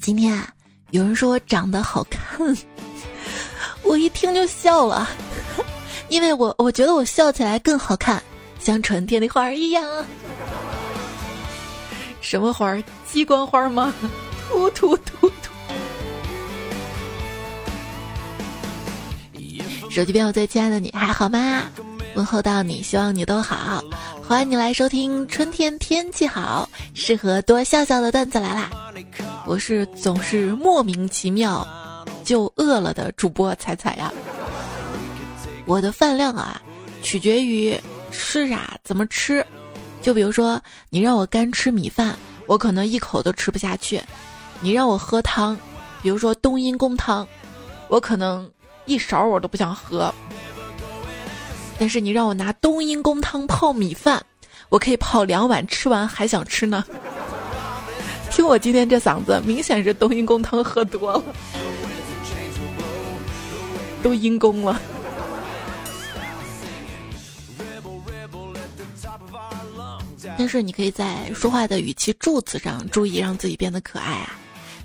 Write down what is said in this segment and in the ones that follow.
今天啊，有人说我长得好看，我一听就笑了，因为我我觉得我笑起来更好看，像春天的花儿一样。什么花儿？鸡冠花吗？突突突突！手机边我最亲爱的你还好吗？问候到你，希望你都好。欢迎你来收听春天天气好，适合多笑笑的段子来啦！我是总是莫名其妙就饿了的主播彩彩呀。我的饭量啊，取决于吃啥怎么吃。就比如说，你让我干吃米饭，我可能一口都吃不下去；你让我喝汤，比如说冬阴功汤，我可能一勺我都不想喝。但是你让我拿冬阴功汤泡米饭，我可以泡两碗，吃完还想吃呢。听我今天这嗓子，明显是冬阴功汤喝多了，都阴功了。但是你可以在说话的语气助词上注意，让自己变得可爱啊。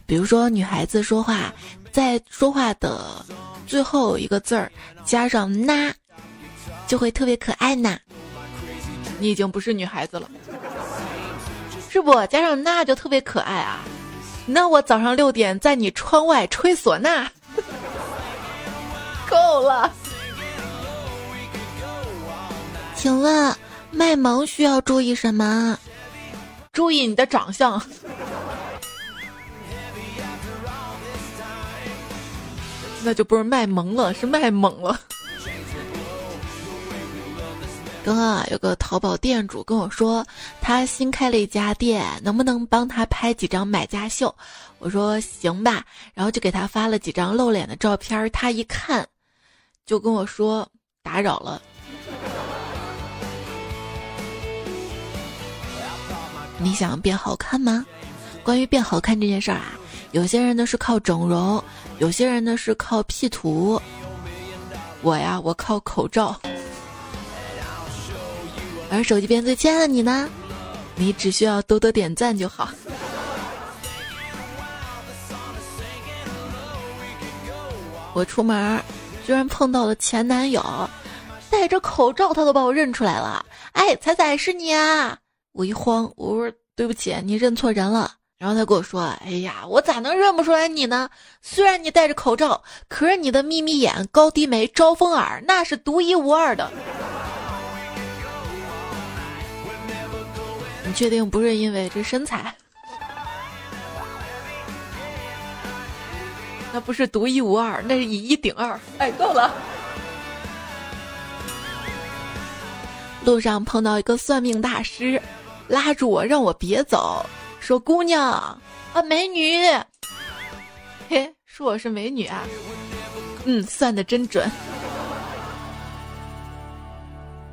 比如说，女孩子说话，在说话的最后一个字儿加上“那”。就会特别可爱呢。你已经不是女孩子了，是不？加上那就特别可爱啊。那我早上六点在你窗外吹唢呐，够了。请问卖萌需要注意什么？注意你的长相。那就不是卖萌了，是卖萌了。刚刚啊，有个淘宝店主跟我说，他新开了一家店，能不能帮他拍几张买家秀？我说行吧，然后就给他发了几张露脸的照片。他一看，就跟我说打扰了。你想变好看吗？关于变好看这件事儿啊，有些人呢是靠整容，有些人呢是靠 P 图。我呀，我靠口罩。而手机边最亲爱的你呢？你只需要多多点赞就好。我出门居然碰到了前男友，戴着口罩他都把我认出来了。哎，彩彩是你啊！我一慌，我说对不起，你认错人了。然后他跟我说：“哎呀，我咋能认不出来你呢？虽然你戴着口罩，可是你的眯眯眼、高低眉、招风耳那是独一无二的。”确定不是因为这身材？那不是独一无二，那是以一顶二。哎，够了。路上碰到一个算命大师，拉住我让我别走，说：“姑娘啊，美女。”嘿，说我是美女啊。嗯，算的真准。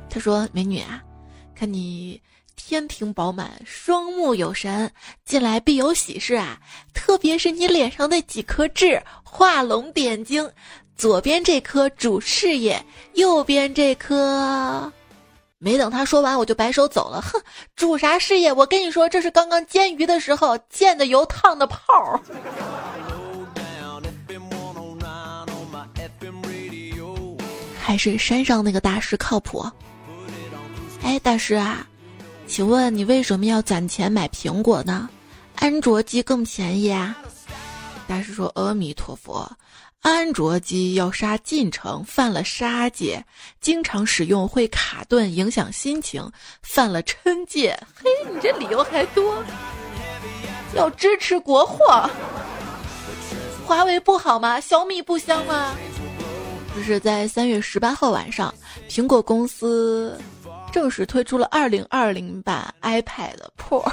他说：“美女啊，看你。”天庭饱满，双目有神，进来必有喜事啊！特别是你脸上那几颗痣，画龙点睛。左边这颗主事业，右边这颗……没等他说完，我就摆手走了。哼，主啥事业？我跟你说，这是刚刚煎鱼的时候溅的油烫的泡儿。还是山上那个大师靠谱。哎，大师啊！请问你为什么要攒钱买苹果呢？安卓机更便宜啊！大师说：“阿弥陀佛，安卓机要杀进程，犯了杀戒，经常使用会卡顿，影响心情，犯了嗔戒。嘿，你这理由还多。要支持国货，华为不好吗？小米不香吗？这是在三月十八号晚上，苹果公司。”正式推出了二零二零版 iPad Pro，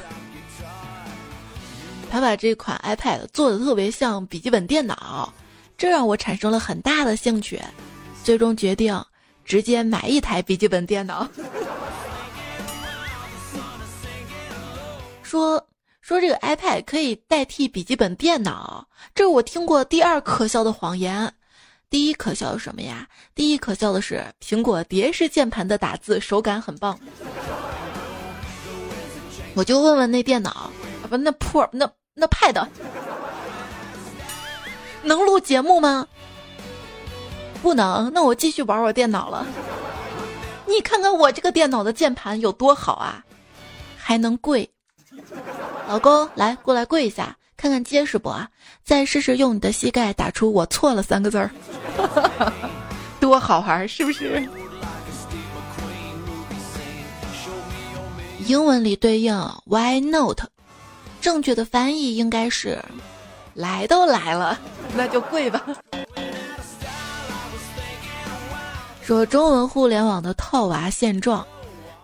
他把这款 iPad 做的特别像笔记本电脑，这让我产生了很大的兴趣，最终决定直接买一台笔记本电脑。说说这个 iPad 可以代替笔记本电脑，这是我听过第二可笑的谎言。第一可笑的什么呀？第一可笑的是苹果蝶式键盘的打字手感很棒。我就问问那电脑，啊不那破那那 Pad，能录节目吗？不能，那我继续玩我电脑了。你看看我这个电脑的键盘有多好啊，还能跪。老公，来过来跪一下，看看结实不啊？再试试用你的膝盖打出“我错了”三个字儿，多好玩，是不是？英文里对应 Why not？正确的翻译应该是“来都来了，那就跪吧”。说中文互联网的套娃现状，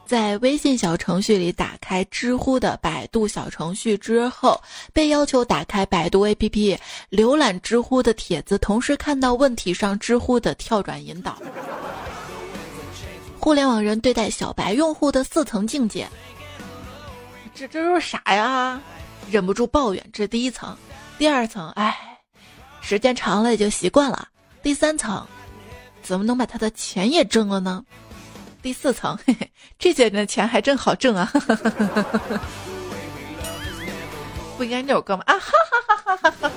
在微信小程序里打开知乎的百度小程序之后，被要求打开百度 APP 浏览知乎的帖子，同时看到问题上知乎的跳转引导。互联网人对待小白用户的四层境界，这这都是啥呀？忍不住抱怨，这是第一层。第二层，哎，时间长了也就习惯了。第三层。怎么能把他的钱也挣了呢？第四层，嘿嘿，这些人的钱还真好挣啊！不应该那首歌吗？啊哈哈哈哈哈！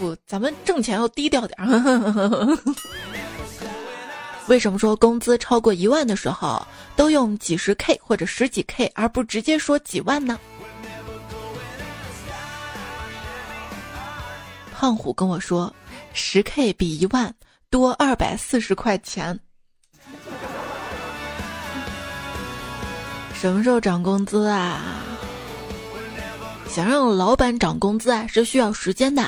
不，咱们挣钱要低调点。为什么说工资超过一万的时候都用几十 K 或者十几 K，而不直接说几万呢？胖虎跟我说。十 K 比一万多二百四十块钱。什么时候涨工资啊？想让老板涨工资啊，是需要时间的，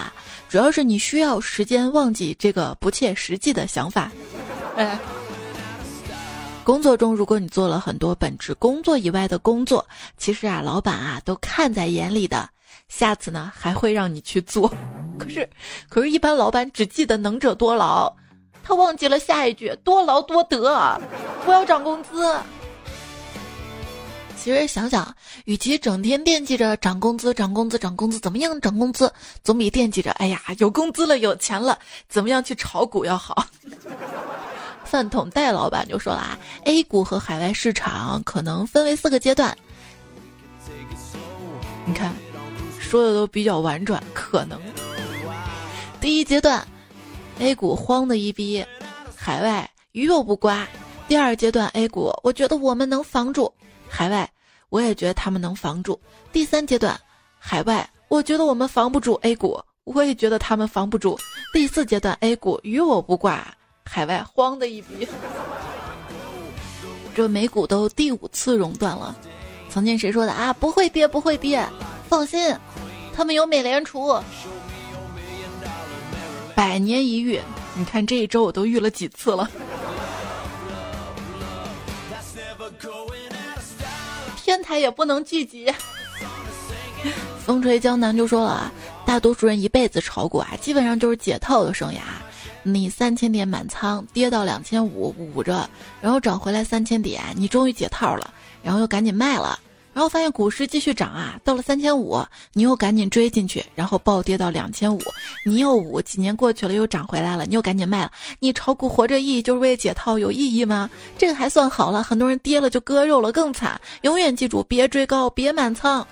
主要是你需要时间忘记这个不切实际的想法。哎，工作中，如果你做了很多本职工作以外的工作，其实啊，老板啊都看在眼里的。下次呢，还会让你去做。可是，可是，一般老板只记得能者多劳，他忘记了下一句“多劳多得”。我要涨工资。其实想想，与其整天惦记着涨工资、涨工资、涨工资，怎么样涨工资，总比惦记着“哎呀，有工资了，有钱了，怎么样去炒股要好。”饭桶戴老板就说了啊，A 股和海外市场可能分为四个阶段。你看。说的都比较婉转，可能第一阶段，A 股慌的一逼，海外鱼又不刮。第二阶段 A 股，我觉得我们能防住，海外我也觉得他们能防住。第三阶段，海外我觉得我们防不住 A 股，我也觉得他们防不住。第四阶段 A 股与我不挂，海外慌的一逼。这美股都第五次熔断了，曾经谁说的啊？不会跌，不会跌，放心。他们有美联储，百年一遇。你看这一周我都遇了几次了。天台也不能聚集。风吹江南就说了，大多数人一辈子炒股啊，基本上就是解套的生涯。你三千点满仓，跌到两千五捂着，然后涨回来三千点，你终于解套了，然后又赶紧卖了。然后发现股市继续涨啊，到了三千五，你又赶紧追进去，然后暴跌到两千五，你又捂，几年过去了又涨回来了，你又赶紧卖了。你炒股活着意义就是为解套，有意义吗？这个还算好了，很多人跌了就割肉了，更惨。永远记住，别追高，别满仓。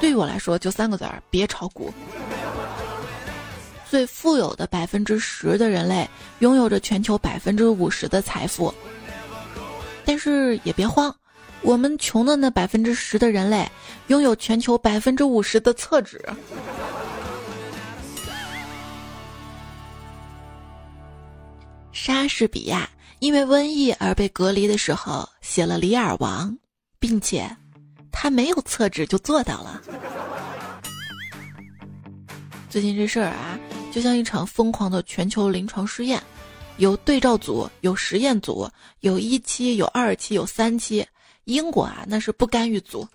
对于我来说，就三个字儿：别炒股。最富有的百分之十的人类，拥有着全球百分之五十的财富，但是也别慌。我们穷的那百分之十的人类，拥有全球百分之五十的厕纸。莎士比亚因为瘟疫而被隔离的时候，写了《李尔王》，并且他没有厕纸就做到了。最近这事儿啊，就像一场疯狂的全球临床试验，有对照组，有实验组，有一期，有二期，有三期。英国啊，那是不甘于足。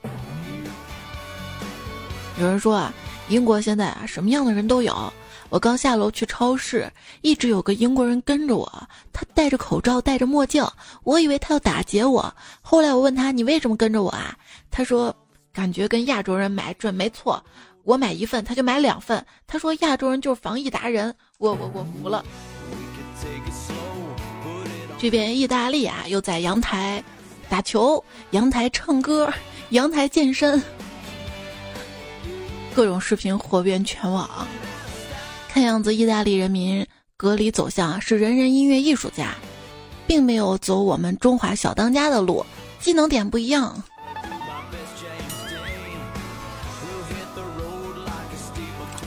有人说啊，英国现在啊，什么样的人都有。我刚下楼去超市，一直有个英国人跟着我，他戴着口罩，戴着墨镜，我以为他要打劫我。后来我问他，你为什么跟着我啊？他说，感觉跟亚洲人买准没错。我买一份，他就买两份。他说亚洲人就是防疫达人，我我我服了。这边意大利啊，又在阳台。打球，阳台唱歌，阳台健身。各种视频火遍全网。看样子，意大利人民隔离走向是人人音乐艺术家，并没有走我们中华小当家的路，技能点不一样。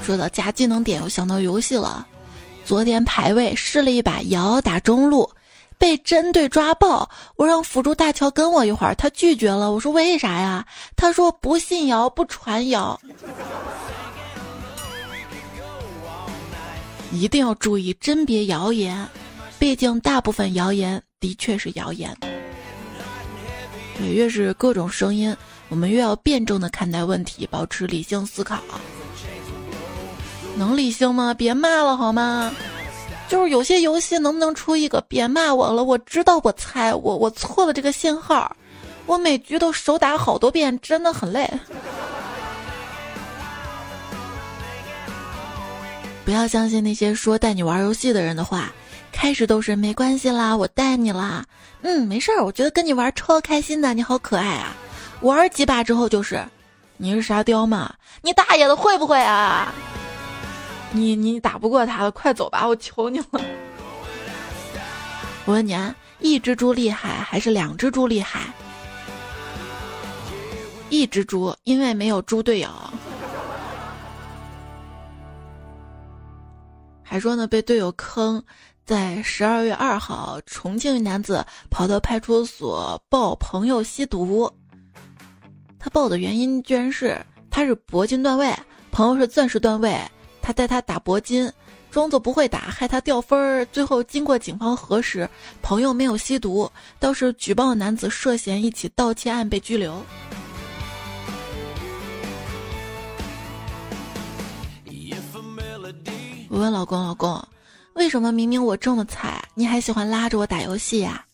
说到加技能点，我想到游戏了。昨天排位试了一把瑶打中路，被针对抓爆。我让辅助大乔跟我一会儿，他拒绝了。我说为啥呀？他说不信谣不传谣。一定要注意甄别谣言，毕竟大部分谣言的确是谣言。对，越是各种声音，我们越要辩证的看待问题，保持理性思考。能理性吗？别骂了好吗？就是有些游戏能不能出一个别骂我了？我知道我猜我我错了这个信号，我每局都手打好多遍，真的很累。不要相信那些说带你玩游戏的人的话，开始都是没关系啦，我带你啦，嗯，没事儿，我觉得跟你玩超开心的，你好可爱啊。玩几把之后就是，你是沙雕吗？你大爷的会不会啊？你你打不过他了，快走吧，我求你了。我问你啊，一只猪厉害还是两只猪厉害？一只猪，因为没有猪队友。还说呢，被队友坑，在十二月二号，重庆男子跑到派出所报朋友吸毒。他报的原因居然是他是铂金段位，朋友是钻石段位。他带他打铂金，装作不会打，害他掉分儿。最后经过警方核实，朋友没有吸毒，倒是举报男子涉嫌一起盗窃案被拘留。我问老公：“老公，为什么明明我这么菜，你还喜欢拉着我打游戏呀？”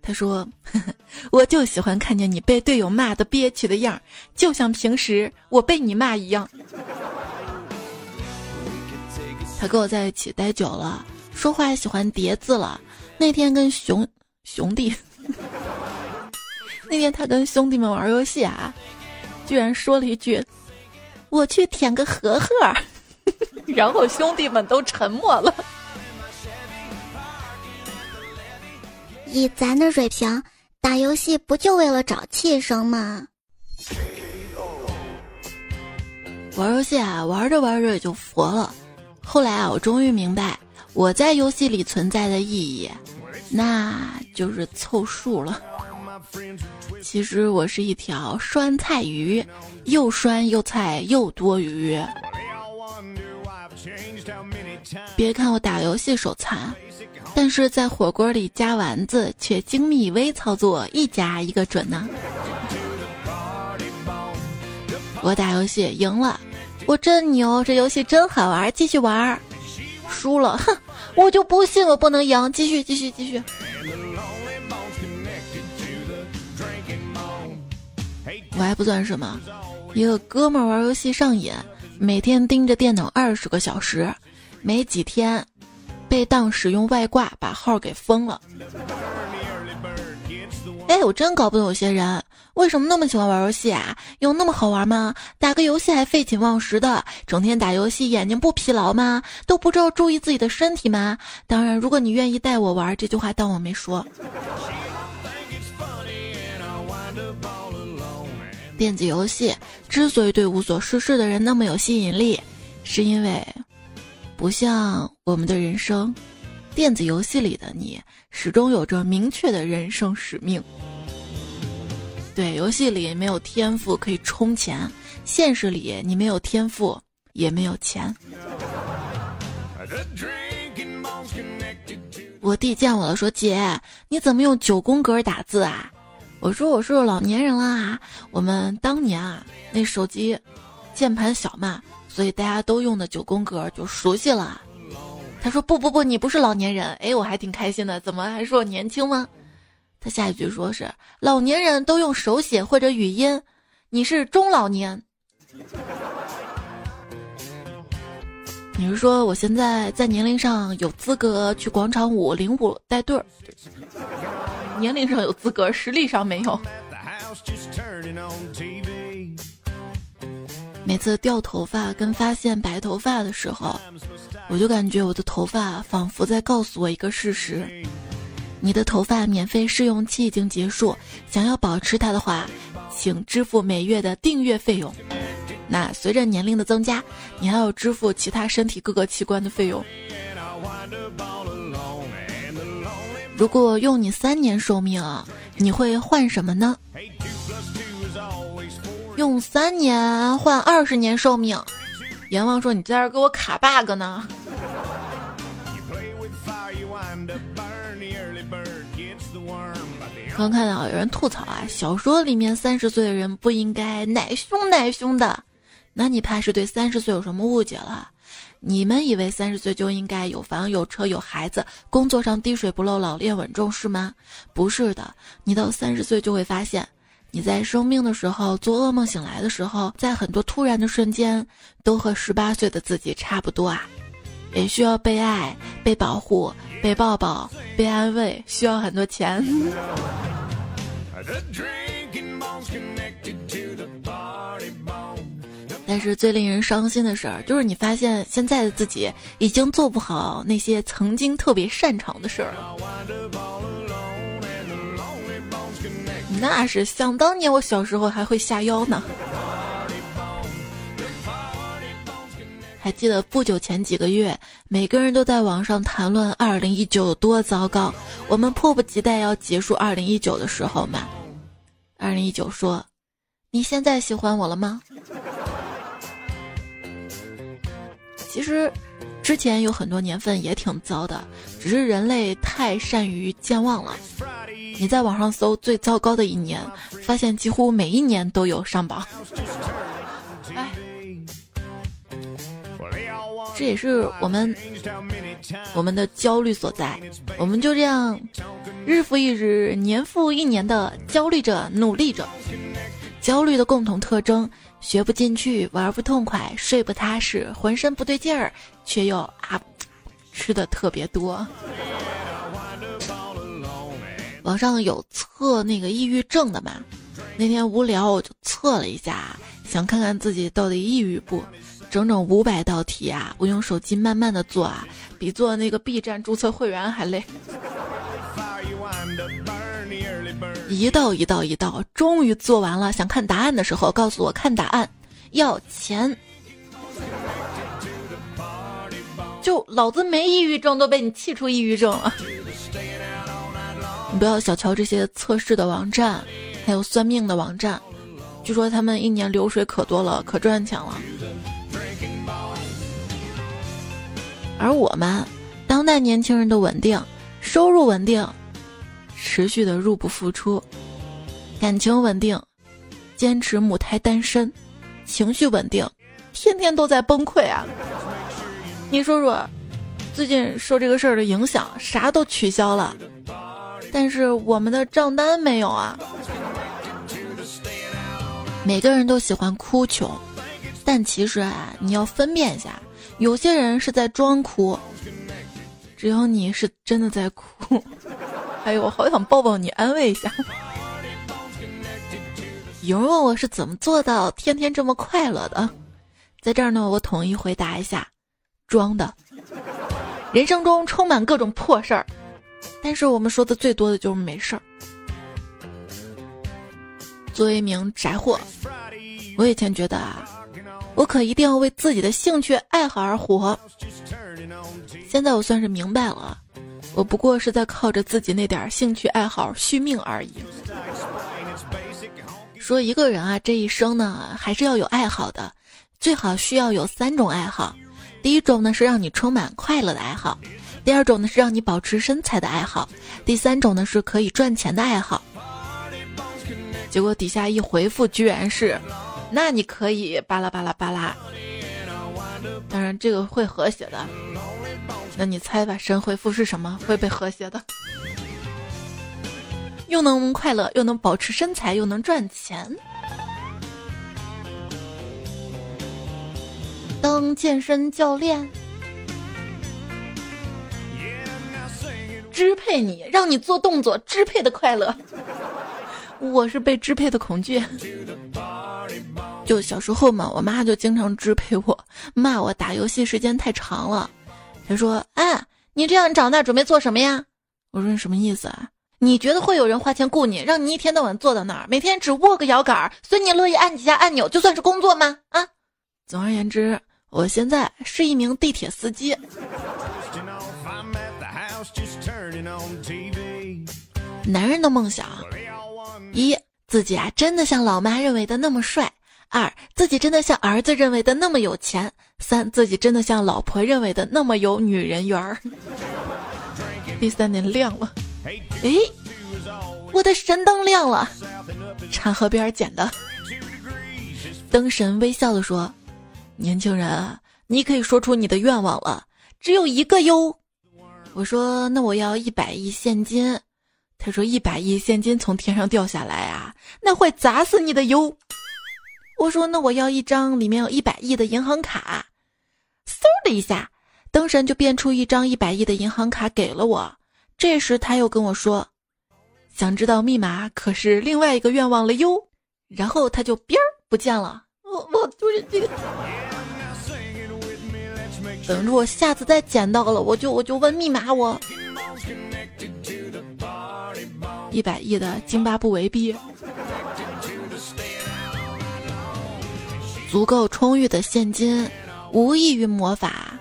他说：“呵呵我就喜欢看见你被队友骂的憋屈的样，就像平时我被你骂一样。”他跟我在一起待久了，说话喜欢叠字了。那天跟熊兄弟，那天他跟兄弟们玩游戏啊，居然说了一句：“我去舔个盒盒。”然后兄弟们都沉默了。以咱的水平，打游戏不就为了找气生吗？玩游戏啊，玩着玩着也就佛了。后来啊，我终于明白我在游戏里存在的意义，那就是凑数了。其实我是一条酸菜鱼，又酸又菜又多余。别看我打游戏手残，但是在火锅里加丸子却精密微操作，一夹一个准呢。我打游戏赢了。我真牛，这游戏真好玩，继续玩。输了，哼，我就不信我不能赢，继续，继续，继续。我还不算什么，一个哥们玩游戏上瘾，每天盯着电脑二十个小时，没几天被当使用外挂，把号给封了。哎，我真搞不懂有些人。为什么那么喜欢玩游戏啊？有那么好玩吗？打个游戏还废寝忘食的，整天打游戏眼睛不疲劳吗？都不知道注意自己的身体吗？当然，如果你愿意带我玩，这句话当我没说。电子游戏之所以对无所事事的人那么有吸引力，是因为不像我们的人生，电子游戏里的你始终有着明确的人生使命。对，游戏里没有天赋可以充钱，现实里你没有天赋也没有钱。我弟见我了，说：“姐，你怎么用九宫格打字啊？”我说：“我是老年人啦，我们当年啊，那手机键盘小嘛，所以大家都用的九宫格就熟悉了。”他说：“不不不，你不是老年人。”哎，我还挺开心的，怎么还说我年轻吗？他下一句说是老年人都用手写或者语音，你是中老年。你是说我现在在年龄上有资格去广场舞领舞带队儿？年龄上有资格，实力上没有。每次掉头发跟发现白头发的时候，我就感觉我的头发仿佛在告诉我一个事实：你的头发免费试用期已经结束，想要保持它的话，请支付每月的订阅费用。那随着年龄的增加，你还要支付其他身体各个器官的费用。如果用你三年寿命啊，你会换什么呢？用三年换二十年寿命，阎王说你在这给我卡 bug 呢。刚看到有人吐槽啊，小说里面三十岁的人不应该奶凶奶凶的，那你怕是对三十岁有什么误解了？你们以为三十岁就应该有房有车有孩子，工作上滴水不漏，老练稳重是吗？不是的，你到三十岁就会发现，你在生病的时候做噩梦醒来的时候，在很多突然的瞬间，都和十八岁的自己差不多啊，也需要被爱、被保护、被抱抱、被安慰，需要很多钱。但是最令人伤心的事儿，就是你发现现在的自己已经做不好那些曾经特别擅长的事儿了。那是想当年我小时候还会下腰呢。还记得不久前几个月，每个人都在网上谈论二零一九有多糟糕，我们迫不及待要结束二零一九的时候嘛。二零一九说：“你现在喜欢我了吗？”其实，之前有很多年份也挺糟的，只是人类太善于健忘了。你在网上搜最糟糕的一年，发现几乎每一年都有上榜。这也是我们我们的焦虑所在。我们就这样日复一日、年复一年的焦虑着、努力着。焦虑的共同特征。学不进去，玩不痛快，睡不踏实，浑身不对劲儿，却又啊，吃的特别多。网上有测那个抑郁症的嘛？那天无聊我就测了一下，想看看自己到底抑郁不？整整五百道题啊，我用手机慢慢的做啊，比做那个 B 站注册会员还累。一道一道一道，终于做完了。想看答案的时候，告诉我看答案要钱。就老子没抑郁症，都被你气出抑郁症了。你不要小瞧这些测试的网站，还有算命的网站，据说他们一年流水可多了，可赚钱了。而我们，当代年轻人的稳定，收入稳定。持续的入不敷出，感情稳定，坚持母胎单身，情绪稳定，天天都在崩溃啊！你说说，最近受这个事儿的影响，啥都取消了，但是我们的账单没有啊。每个人都喜欢哭穷，但其实啊，你要分辨一下，有些人是在装哭，只有你是真的在哭。哎呦，我好想抱抱你，安慰一下。有人问我是怎么做到天天这么快乐的，在这儿呢，我统一回答一下：装的。人生中充满各种破事儿，但是我们说的最多的就是没事儿。作为一名宅货，我以前觉得啊，我可一定要为自己的兴趣爱好而活。现在我算是明白了。我不过是在靠着自己那点兴趣爱好续命而已。说一个人啊，这一生呢，还是要有爱好的，最好需要有三种爱好。第一种呢是让你充满快乐的爱好，第二种呢是让你保持身材的爱好，第三种呢是可以赚钱的爱好。结果底下一回复，居然是，那你可以巴拉巴拉巴拉。当然这个会和谐的。那你猜吧，神回复是什么？会被和谐的，又能快乐，又能保持身材，又能赚钱。当健身教练，支配你，让你做动作，支配的快乐。我是被支配的恐惧。就小时候嘛，我妈就经常支配我，骂我打游戏时间太长了。她说：“哎，你这样长大准备做什么呀？”我说：“你什么意思啊？你觉得会有人花钱雇你，让你一天到晚坐到那儿，每天只握个摇杆，随你乐意按几下按钮，就算是工作吗？啊？总而言之，我现在是一名地铁司机。男人的梦想：一，自己啊真的像老妈认为的那么帅。”二，自己真的像儿子认为的那么有钱；三，自己真的像老婆认为的那么有女人缘儿。第三点亮了，哎，我的神灯亮了，茶河边捡的。灯神微笑的说：“年轻人啊，你可以说出你的愿望了，只有一个哟。”我说：“那我要一百亿现金。”他说：“一百亿现金从天上掉下来啊，那会砸死你的哟。”我说：“那我要一张里面有一百亿的银行卡。”嗖的一下，灯神就变出一张一百亿的银行卡给了我。这时他又跟我说：“想知道密码可是另外一个愿望了哟。”然后他就边儿不见了。我我就是 这个，等着我下次再捡到了，我就我就问密码。我一百亿的津巴布韦币。足够充裕的现金，无异于魔法。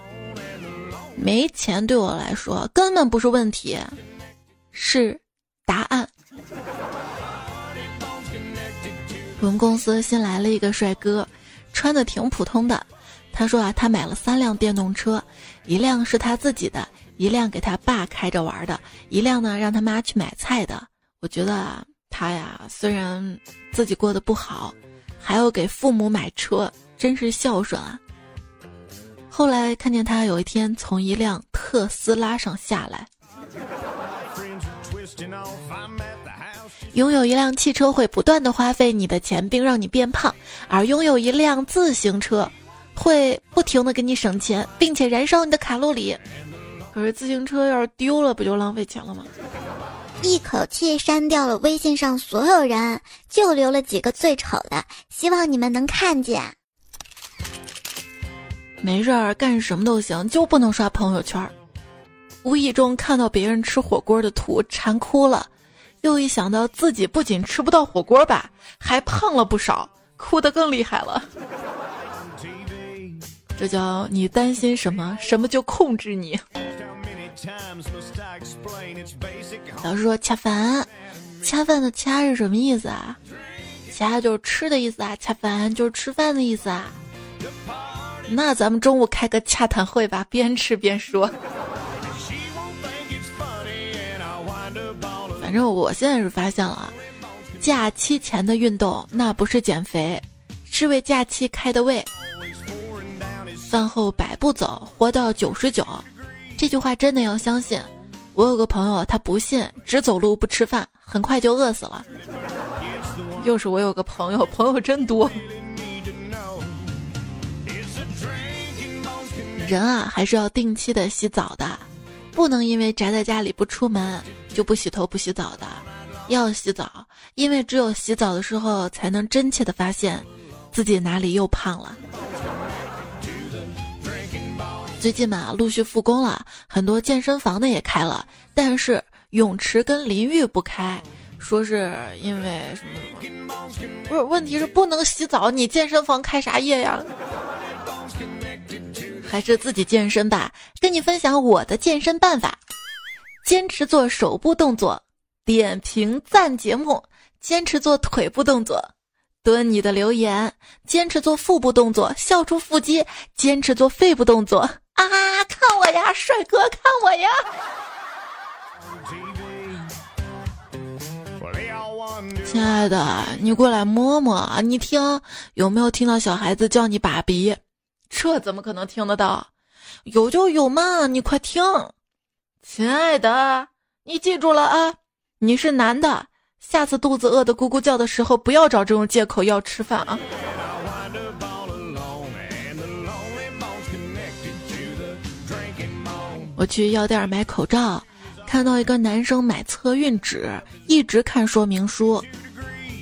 没钱对我来说根本不是问题，是答案。我们公司新来了一个帅哥，穿的挺普通的。他说啊，他买了三辆电动车，一辆是他自己的，一辆给他爸开着玩的，一辆呢让他妈去买菜的。我觉得啊，他呀虽然自己过得不好。还要给父母买车，真是孝顺啊！后来看见他有一天从一辆特斯拉上下来。拥有一辆汽车会不断的花费你的钱，并让你变胖；而拥有一辆自行车，会不停的给你省钱，并且燃烧你的卡路里。可是自行车要是丢了，不就浪费钱了吗？一口气删掉了微信上所有人，就留了几个最丑的，希望你们能看见。没事儿干什么都行，就不能刷朋友圈。无意中看到别人吃火锅的图，馋哭了。又一想到自己不仅吃不到火锅吧，还胖了不少，哭得更厉害了。这叫你担心什么，什么就控制你。老师说恰饭，恰饭的恰是什么意思啊？恰就是吃的意思啊，恰饭就是吃饭的意思啊。那咱们中午开个洽谈会吧，边吃边说。反正我现在是发现了，假期前的运动那不是减肥，是为假期开的胃。饭后百步走，活到九十九。这句话真的要相信。我有个朋友，他不信，只走路不吃饭，很快就饿死了。又是我有个朋友，朋友真多。人啊，还是要定期的洗澡的，不能因为宅在家里不出门就不洗头不洗澡的。要洗澡，因为只有洗澡的时候，才能真切的发现自己哪里又胖了。最近嘛，陆续复工了，很多健身房的也开了，但是泳池跟淋浴不开，说是因为什么什么？不是，问题是不能洗澡，你健身房开啥业呀？还是自己健身吧。跟你分享我的健身办法：坚持做手部动作，点评赞节目；坚持做腿部动作，蹲你的留言；坚持做腹部动作，笑出腹肌；坚持做肺部动作。啊！看我呀，帅哥，看我呀！亲爱的，你过来摸摸，你听有没有听到小孩子叫你爸比？这怎么可能听得到？有就有嘛，你快听！亲爱的，你记住了啊，你是男的，下次肚子饿的咕咕叫的时候，不要找这种借口要吃饭啊！我去药店买口罩，看到一个男生买测孕纸，一直看说明书。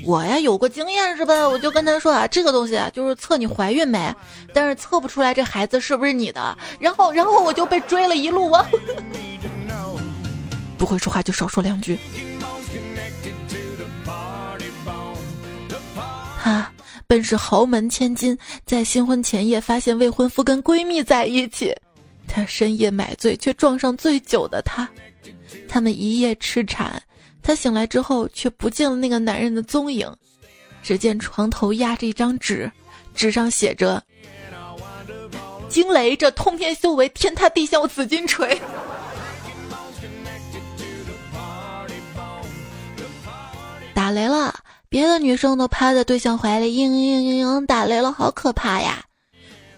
我呀有过经验是吧？我就跟他说啊，这个东西啊就是测你怀孕没，但是测不出来这孩子是不是你的。然后，然后我就被追了一路啊。不会说话就少说两句。哈，本是豪门千金，在新婚前夜发现未婚夫跟闺蜜在一起，他深夜买醉却撞上醉酒的他，他们一夜痴缠。他醒来之后，却不见了那个男人的踪影。只见床头压着一张纸，纸上写着：“惊雷，这通天修为，天塌地陷，我紫金锤。” 打雷了，别的女生都趴在对象怀里，嘤嘤嘤嘤，打雷了，好可怕呀！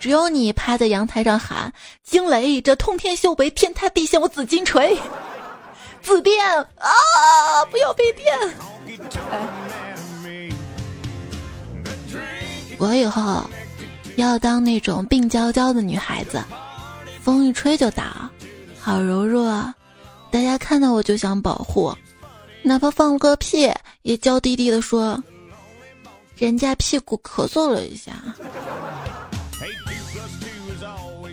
只有你趴在阳台上喊：“惊雷，这通天修为，天塌地陷，我紫金锤。”紫电啊！不要被电！我以后要当那种病娇娇的女孩子，风一吹就倒，好柔弱，啊！大家看到我就想保护，哪怕放了个屁也娇滴滴的说，人家屁股咳嗽了一下。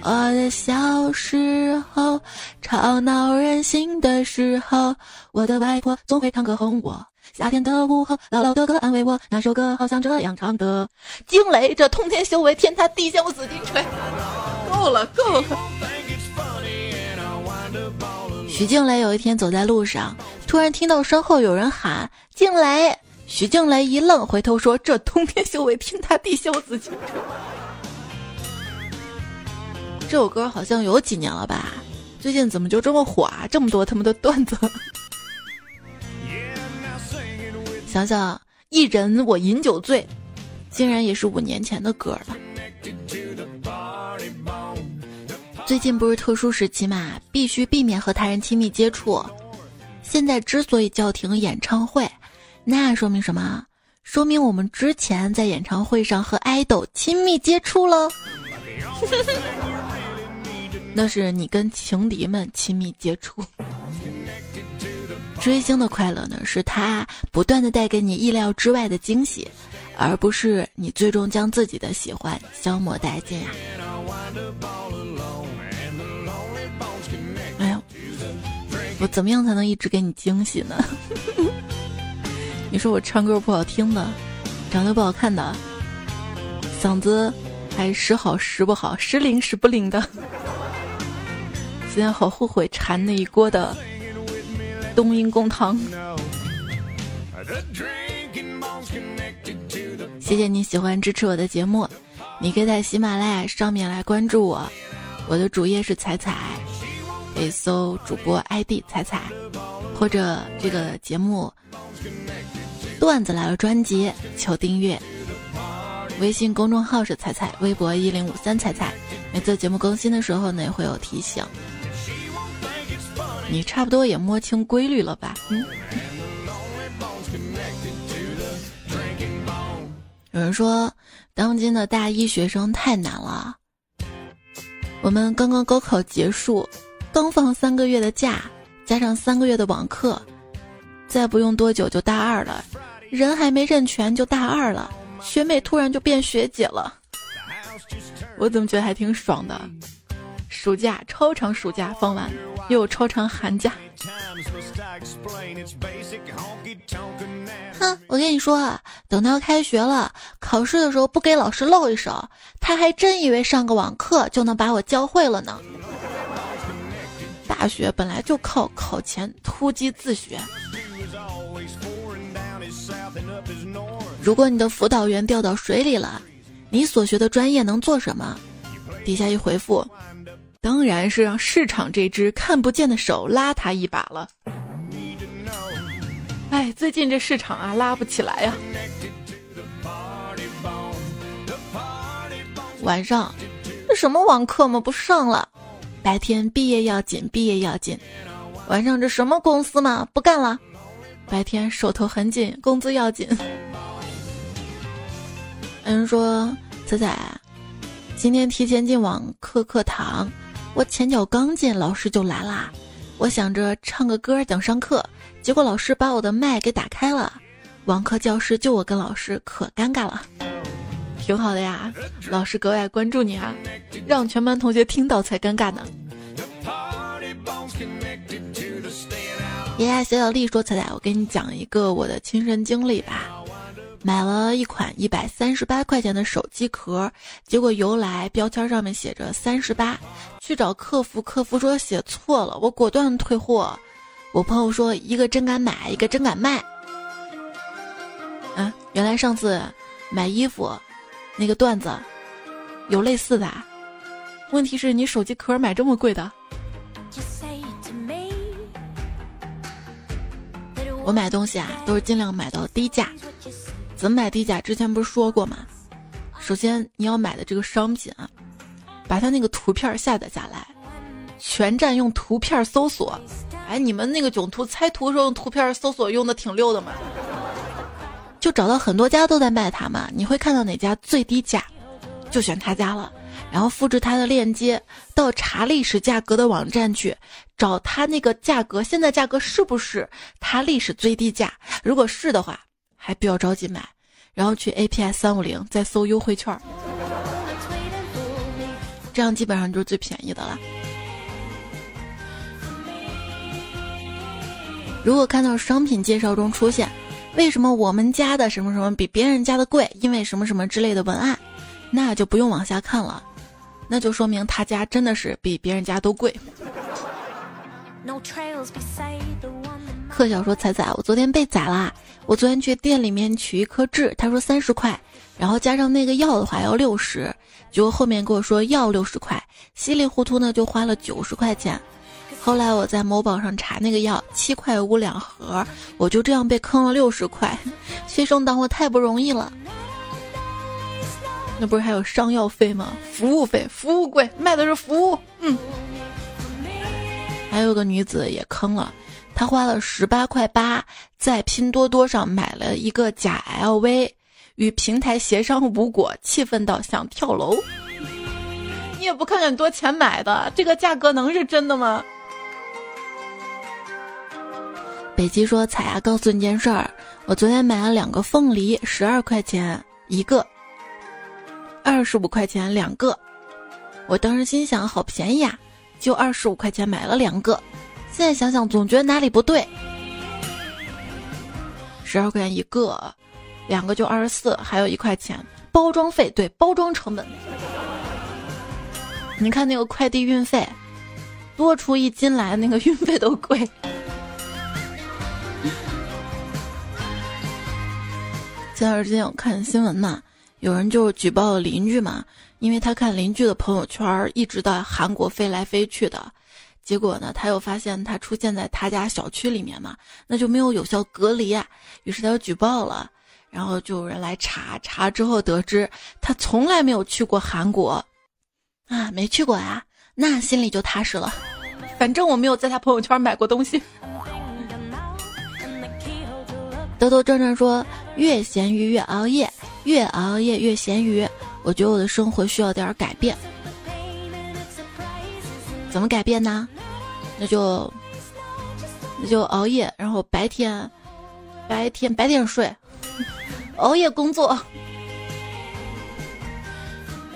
我的小时候，吵闹任性的时候，我的外婆总会唱歌哄我。夏天的午后，姥姥哥哥安慰我，那首歌好像这样唱的：惊雷，这通天修为，天塌地陷，我紫金锤。够了，够了。徐静蕾有一天走在路上，突然听到身后有人喊“静蕾”，徐静蕾一愣，回头说：“这通天修为，天塌地陷，我紫金锤。”这首歌好像有几年了吧？最近怎么就这么火啊？这么多他们的段子。想想一人我饮酒醉，竟然也是五年前的歌了。最近不是特殊时期嘛，必须避免和他人亲密接触。现在之所以叫停演唱会，那说明什么？说明我们之前在演唱会上和爱豆亲密接触了。那是你跟情敌们亲密接触，追星的快乐呢，是他不断的带给你意料之外的惊喜，而不是你最终将自己的喜欢消磨殆尽呀。哎呦，我怎么样才能一直给你惊喜呢？你说我唱歌不好听的，长得不好看的，嗓子还时好时不好，时灵时不灵的。今天好后悔馋那一锅的冬阴功汤。谢谢你喜欢支持我的节目，你可以在喜马拉雅上面来关注我，我的主页是彩彩，可以搜主播 ID 彩彩，或者这个节目段子来了专辑求订阅，微信公众号是彩彩，微博一零五三彩彩，每次节目更新的时候呢也会有提醒。你差不多也摸清规律了吧？有人说，当今的大一学生太难了。我们刚刚高考结束，刚放三个月的假，加上三个月的网课，再不用多久就大二了。人还没认全就大二了，学妹突然就变学姐了。我怎么觉得还挺爽的？暑假超长，暑假放完又有超长寒假。哼，我跟你说啊，等到开学了，考试的时候不给老师露一手，他还真以为上个网课就能把我教会了呢。大学本来就靠考前突击自学。如果你的辅导员掉到水里了，你所学的专业能做什么？底下一回复。当然是让市场这只看不见的手拉他一把了。哎，最近这市场啊，拉不起来呀。晚上，这什么网课嘛，不上了。白天毕业要紧，毕业要紧。晚上这什么公司嘛，不干了。白天手头很紧，工资要紧。有人说：“仔仔，今天提前进网课课堂。”我前脚刚进，老师就来啦。我想着唱个歌讲上课，结果老师把我的麦给打开了。网课教室就我跟老师，可尴尬了。挺好的呀，老师格外关注你啊，让全班同学听到才尴尬呢。爷爷小小丽说：“彩彩，我给你讲一个我的亲身经历吧。买了一款一百三十八块钱的手机壳，结果邮来标签上面写着三十八，去找客服，客服说写错了，我果断退货。我朋友说一个真敢买，一个真敢卖。嗯，原来上次买衣服那个段子有类似的，问题是你手机壳买这么贵的。”我买东西啊，都是尽量买到低价。怎么买低价？之前不是说过吗？首先你要买的这个商品啊，把他那个图片下载下来，全站用图片搜索。哎，你们那个囧图猜图的时候用图片搜索用的挺溜的嘛？就找到很多家都在卖它嘛，你会看到哪家最低价，就选他家了。然后复制他的链接到查历史价格的网站去找他那个价格，现在价格是不是他历史最低价？如果是的话，还不要着急买，然后去 APS 三五零再搜优惠券，这样基本上就是最便宜的了。如果看到商品介绍中出现“为什么我们家的什么什么比别人家的贵？因为什么什么之类的文案”，那就不用往下看了。那就说明他家真的是比别人家都贵。客小说彩彩，我昨天被宰啦！我昨天去店里面取一颗痣，他说三十块，然后加上那个药的话要六十，结果后面跟我说要六十块，稀里糊涂呢就花了九十块钱。后来我在某宝上查那个药七块五两盒，我就这样被坑了六十块，学生党我太不容易了。那不是还有伤药费吗？服务费，服务贵，卖的是服务。嗯，还有个女子也坑了，她花了十八块八在拼多多上买了一个假 LV，与平台协商无果，气愤到想跳楼。你也不看看多钱买的，这个价格能是真的吗？北极说：“彩啊，告诉你件事儿，我昨天买了两个凤梨，十二块钱一个。”二十五块钱两个，我当时心想好便宜啊，就二十五块钱买了两个。现在想想总觉得哪里不对。十二块钱一个，两个就二十四，还有一块钱包装费，对，包装成本。你看那个快递运费，多出一斤来，那个运费都贵。前段时间我看新闻嘛。有人就举报邻居嘛，因为他看邻居的朋友圈一直在韩国飞来飞去的，结果呢，他又发现他出现在他家小区里面嘛，那就没有有效隔离啊，于是他就举报了，然后就有人来查，查之后得知他从来没有去过韩国，啊，没去过呀，那心里就踏实了，反正我没有在他朋友圈买过东西。兜兜转转说，越咸鱼越熬夜。越熬夜越咸鱼，我觉得我的生活需要点改变。怎么改变呢？那就那就熬夜，然后白天白天白天睡，熬夜工作。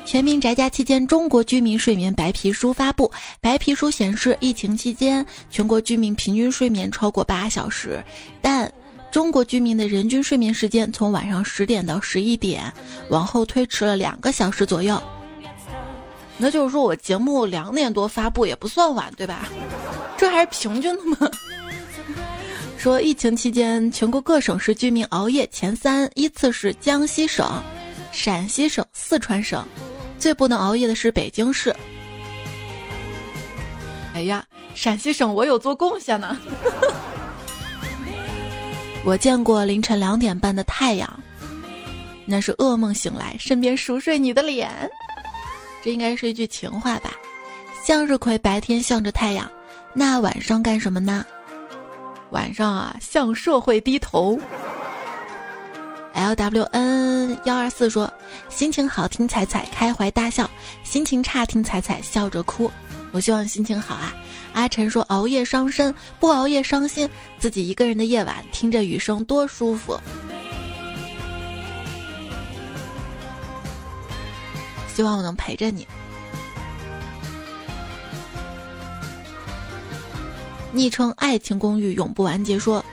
全民宅家期间，中国居民睡眠白皮书发布。白皮书显示，疫情期间全国居民平均睡眠超过八小时，但。中国居民的人均睡眠时间从晚上十点到十一点，往后推迟了两个小时左右。那就是说我节目两点多发布也不算晚，对吧？这还是平均的吗？说疫情期间全国各省市居民熬夜前三依次是江西省、陕西省、四川省，最不能熬夜的是北京市。哎呀，陕西省我有做贡献呢。我见过凌晨两点半的太阳，那是噩梦醒来，身边熟睡你的脸。这应该是一句情话吧？向日葵白天向着太阳，那晚上干什么呢？晚上啊向社会低头。Lwn 幺二四说心情好听彩彩开怀大笑心情差听彩彩笑着哭。我希望心情好啊。阿晨说熬夜伤身不熬夜伤心自己一个人的夜晚听着雨声多舒服。希望我能陪着你。昵称“爱情公寓永不完结”说：“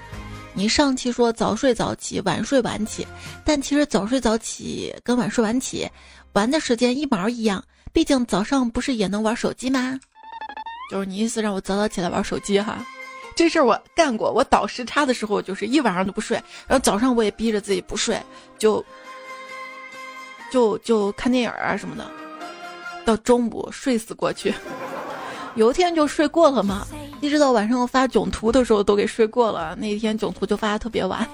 你上期说早睡早起，晚睡晚起，但其实早睡早起跟晚睡晚起玩的时间一毛一样。毕竟早上不是也能玩手机吗？就是你意思让我早早起来玩手机哈？这事儿我干过。我倒时差的时候就是一晚上都不睡，然后早上我也逼着自己不睡，就就就看电影啊什么的，到中午睡死过去。有一天就睡过了嘛。”一直到晚上我发囧图的时候都给睡过了，那一天囧图就发的特别晚。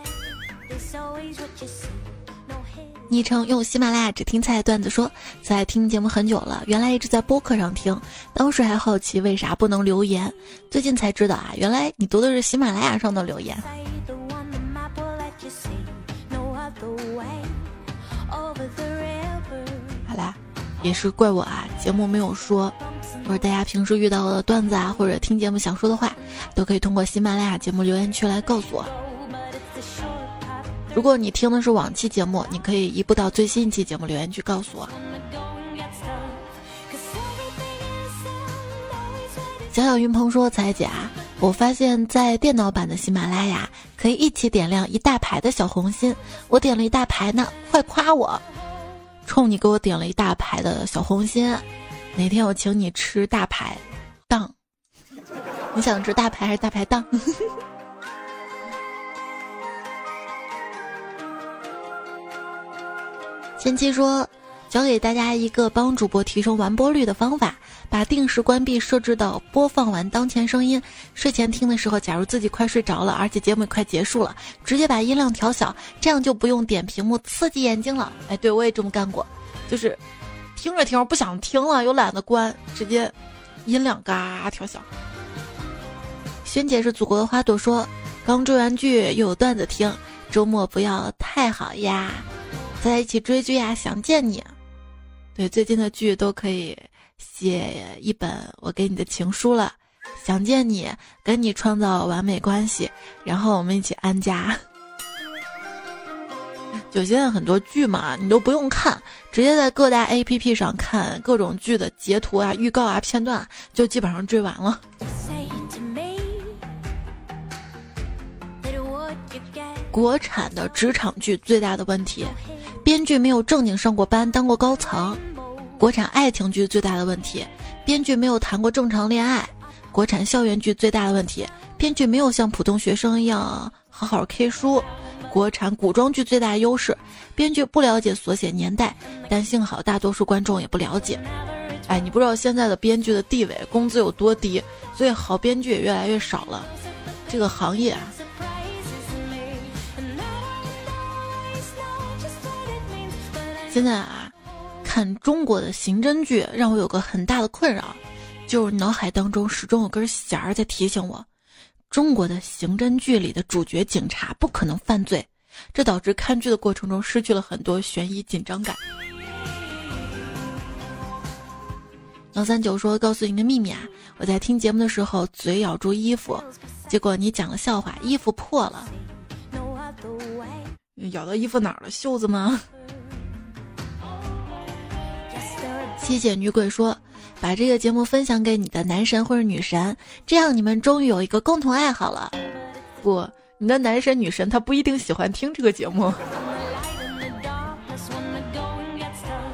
昵称用喜马拉雅只听菜段子说，在听节目很久了，原来一直在播客上听，当时还好奇为啥不能留言，最近才知道啊，原来你读的是喜马拉雅上的留言。也是怪我啊，节目没有说。或者大家平时遇到的段子啊，或者听节目想说的话，都可以通过喜马拉雅节目留言区来告诉我。如果你听的是往期节目，你可以移步到最新一期节目留言区告诉我。小小云鹏说：“彩姐啊，我发现，在电脑版的喜马拉雅可以一起点亮一大排的小红心，我点了一大排呢，快夸我！冲你给我点了一大排的小红心。”哪天我请你吃大排档？你想吃大排还是大排档？前期说教给大家一个帮主播提升完播率的方法：把定时关闭设置到播放完当前声音。睡前听的时候，假如自己快睡着了，而且节目也快结束了，直接把音量调小，这样就不用点屏幕刺激眼睛了。哎，对我也这么干过，就是。听着听着不想听了，又懒得关，直接音量嘎调小。萱姐是祖国的花朵，说刚追完剧又有段子听，周末不要太好呀，在一起追剧呀，想见你。对，最近的剧都可以写一本我给你的情书了，想见你，跟你创造完美关系，然后我们一起安家。就现在很多剧嘛，你都不用看，直接在各大 A P P 上看各种剧的截图啊、预告啊、片段，就基本上追完了。国产的职场剧最大的问题，编剧没有正经上过班、当过高层；国产爱情剧最大的问题，编剧没有谈过正常恋爱；国产校园剧最大的问题，编剧没有像普通学生一样好好 K 书。国产古装剧最大优势，编剧不了解所写年代，但幸好大多数观众也不了解。哎，你不知道现在的编剧的地位、工资有多低，所以好编剧也越来越少了。这个行业啊，现在啊，看中国的刑侦剧让我有个很大的困扰，就是脑海当中始终有根弦儿在提醒我。中国的刑侦剧里的主角警察不可能犯罪，这导致看剧的过程中失去了很多悬疑紧张感。幺三九说：“告诉你个秘密啊，我在听节目的时候嘴咬住衣服，结果你讲了笑话，衣服破了。咬到衣服哪儿了？袖子吗？”七姐女鬼说。把这个节目分享给你的男神或者女神，这样你们终于有一个共同爱好了。不，你的男神女神他不一定喜欢听这个节目。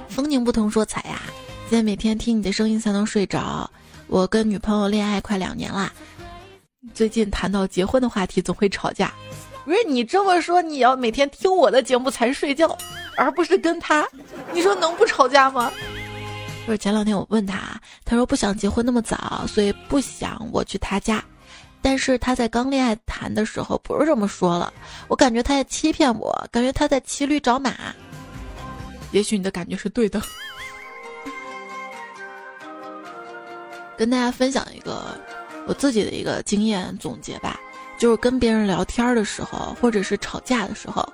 风景不同说彩呀，现在每天听你的声音才能睡着。我跟女朋友恋爱快两年啦，最近谈到结婚的话题总会吵架。不是你这么说，你要每天听我的节目才睡觉，而不是跟他，你说能不吵架吗？就是前两天我问他，他说不想结婚那么早，所以不想我去他家。但是他在刚恋爱谈的时候不是这么说了，我感觉他在欺骗我，感觉他在骑驴找马。也许你的感觉是对的。跟大家分享一个我自己的一个经验总结吧，就是跟别人聊天的时候，或者是吵架的时候，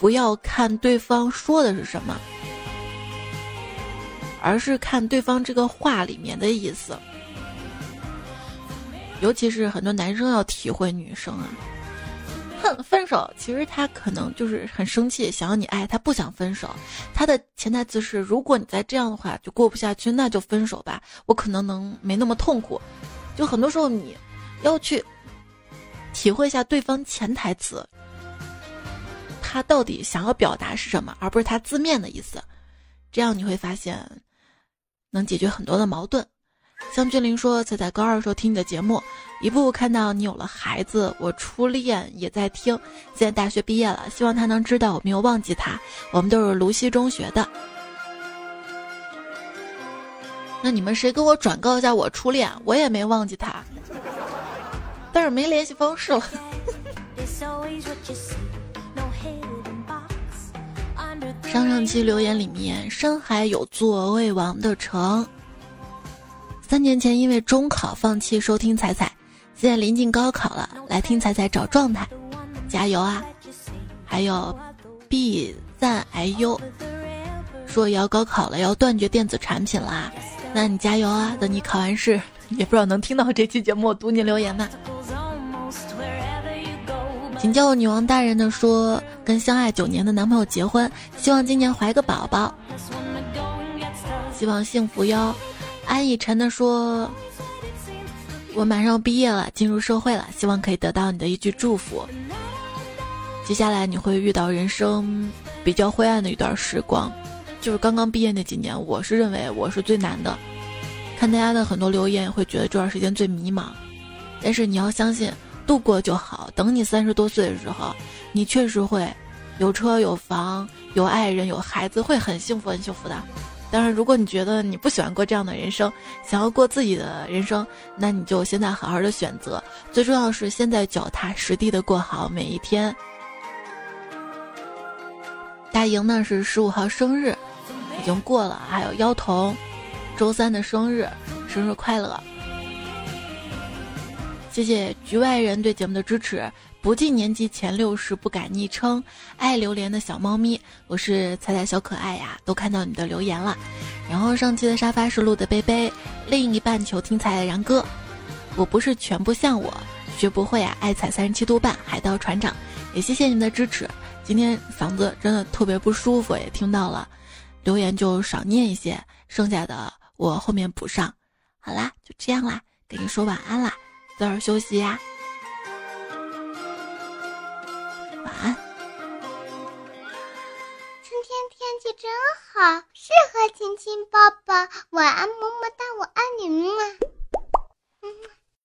不要看对方说的是什么。而是看对方这个话里面的意思，尤其是很多男生要体会女生啊，哼，分手。其实他可能就是很生气，想要你爱他，不想分手。他的潜台词是：如果你再这样的话就过不下去，那就分手吧。我可能能没那么痛苦。就很多时候你要去体会一下对方潜台词，他到底想要表达是什么，而不是他字面的意思。这样你会发现能解决很多的矛盾。像俊林说，才在高二时候听你的节目，一步步看到你有了孩子，我初恋也在听，现在大学毕业了，希望他能知道我没有忘记他，我们都是芦溪中学的。那你们谁给我转告一下我初恋，我也没忘记他，但是没联系方式了。上上期留言里面，深海有座未亡的城。三年前因为中考放弃收听彩彩，现在临近高考了，来听彩彩找状态，加油啊！还有 B 赞 IU 说要高考了，要断绝电子产品啦，那你加油啊！等你考完试，也不知道能听到这期节目读你留言吗？请叫我女王大人的说，跟相爱九年的男朋友结婚，希望今年怀个宝宝，希望幸福哟。安以晨的说：“我马上毕业了，进入社会了，希望可以得到你的一句祝福。接下来你会遇到人生比较灰暗的一段时光，就是刚刚毕业那几年，我是认为我是最难的。看大家的很多留言，会觉得这段时间最迷茫。但是你要相信，度过就好。等你三十多岁的时候，你确实会有车有房有爱人有孩子，会很幸福很幸福的。”当然，如果你觉得你不喜欢过这样的人生，想要过自己的人生，那你就现在好好的选择。最重要是现在脚踏实地的过好每一天。大莹呢是十五号生日，已经过了。还有妖童，周三的生日，生日快乐！谢谢局外人对节目的支持。不进年级前六十不改昵称，爱榴莲的小猫咪，我是彩彩小可爱呀，都看到你的留言了。然后上期的沙发是录的杯杯，另一半求听彩的然哥，我不是全部像我学不会啊，爱踩三十七度半，海盗船长，也谢谢你们的支持。今天嗓子真的特别不舒服，也听到了，留言就少念一些，剩下的我后面补上。好啦，就这样啦，给你说晚安啦，早点休息呀。今天天气真好，适合亲亲抱抱。晚安，么么哒，我爱你们。